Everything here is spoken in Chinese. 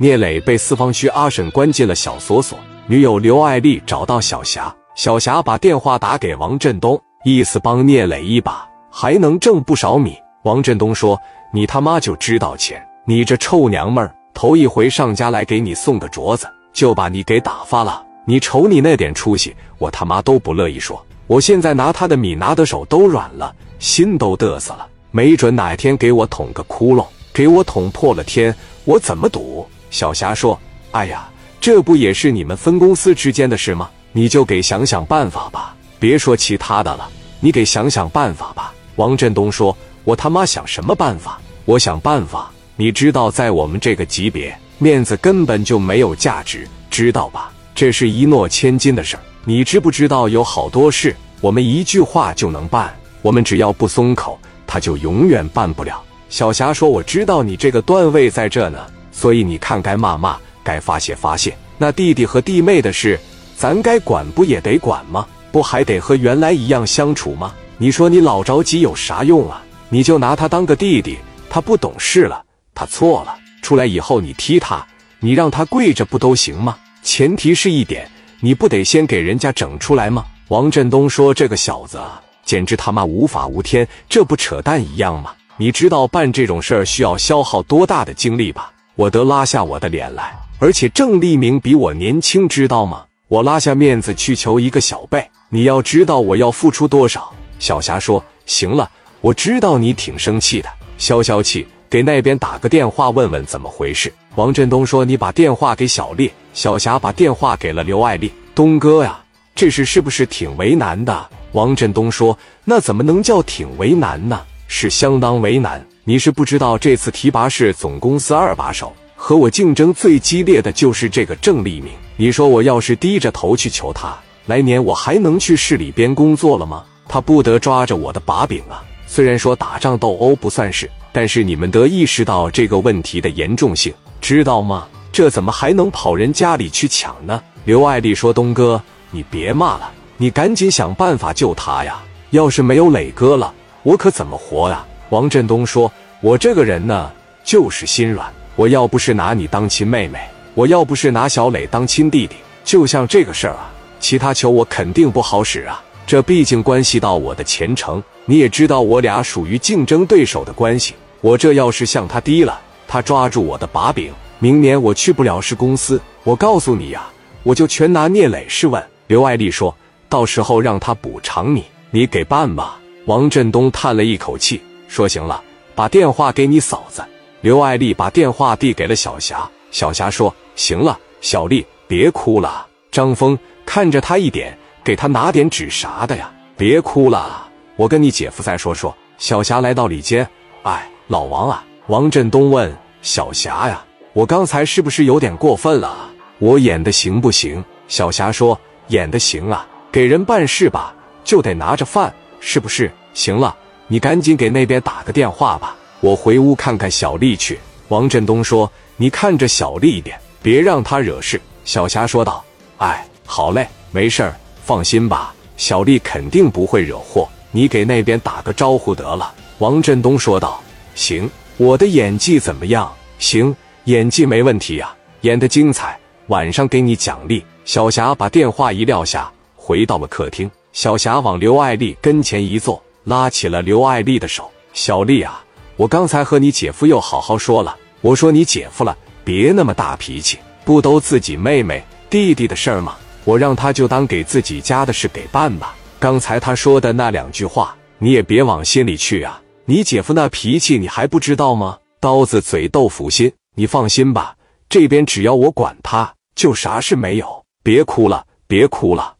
聂磊被四方区阿婶关进了小锁所，女友刘爱丽找到小霞，小霞把电话打给王振东，意思帮聂磊一把，还能挣不少米。王振东说：“你他妈就知道钱，你这臭娘们儿，头一回上家来给你送个镯子，就把你给打发了。你瞅你那点出息，我他妈都不乐意说。我现在拿他的米拿的手都软了，心都嘚瑟了。没准哪天给我捅个窟窿，给我捅破了天，我怎么赌？”小霞说：“哎呀，这不也是你们分公司之间的事吗？你就给想想办法吧，别说其他的了，你给想想办法吧。”王振东说：“我他妈想什么办法？我想办法。你知道，在我们这个级别，面子根本就没有价值，知道吧？这是一诺千金的事儿。你知不知道，有好多事我们一句话就能办，我们只要不松口，他就永远办不了。”小霞说：“我知道你这个段位在这呢。”所以你看，该骂骂，该发泄发泄。那弟弟和弟妹的事，咱该管不也得管吗？不还得和原来一样相处吗？你说你老着急有啥用啊？你就拿他当个弟弟，他不懂事了，他错了，出来以后你踢他，你让他跪着不都行吗？前提是一点，你不得先给人家整出来吗？王振东说：“这个小子啊简直他妈无法无天，这不扯淡一样吗？你知道办这种事儿需要消耗多大的精力吧？”我得拉下我的脸来，而且郑立明比我年轻，知道吗？我拉下面子去求一个小辈，你要知道我要付出多少。小霞说：“行了，我知道你挺生气的，消消气，给那边打个电话问问怎么回事。”王振东说：“你把电话给小丽。”小霞把电话给了刘爱丽。东哥呀，这事是不是挺为难的？王振东说：“那怎么能叫挺为难呢？是相当为难。”你是不知道，这次提拔是总公司二把手，和我竞争最激烈的就是这个郑立明。你说我要是低着头去求他，来年我还能去市里边工作了吗？他不得抓着我的把柄啊！虽然说打仗斗殴不算是，但是你们得意识到这个问题的严重性，知道吗？这怎么还能跑人家里去抢呢？刘爱丽说：“东哥，你别骂了，你赶紧想办法救他呀！要是没有磊哥了，我可怎么活呀？”王振东说：“我这个人呢，就是心软。我要不是拿你当亲妹妹，我要不是拿小磊当亲弟弟，就像这个事儿啊，其他球我肯定不好使啊。这毕竟关系到我的前程。你也知道，我俩属于竞争对手的关系。我这要是向他低了，他抓住我的把柄，明年我去不了市公司。我告诉你呀，我就全拿聂磊试问。”刘爱丽说：“到时候让他补偿你，你给办吧。”王振东叹了一口气。说行了，把电话给你嫂子刘爱丽，把电话递给了小霞。小霞说：“行了，小丽别哭了。”张峰看着他一点，给他拿点纸啥的呀？别哭了，我跟你姐夫再说说。小霞来到里间，哎，老王啊！王振东问小霞呀：“我刚才是不是有点过分了？我演的行不行？”小霞说：“演的行啊，给人办事吧，就得拿着饭，是不是？行了。”你赶紧给那边打个电话吧，我回屋看看小丽去。王振东说：“你看着小丽一点，别让她惹事。”小霞说道：“哎，好嘞，没事儿，放心吧，小丽肯定不会惹祸。你给那边打个招呼得了。”王振东说道：“行，我的演技怎么样？行，演技没问题呀，演的精彩，晚上给你奖励。”小霞把电话一撂下，回到了客厅。小霞往刘爱丽跟前一坐。拉起了刘爱丽的手，小丽啊，我刚才和你姐夫又好好说了，我说你姐夫了，别那么大脾气，不都自己妹妹弟弟的事儿吗？我让他就当给自己家的事给办吧。刚才他说的那两句话，你也别往心里去啊。你姐夫那脾气你还不知道吗？刀子嘴豆腐心，你放心吧，这边只要我管他，就啥事没有。别哭了，别哭了。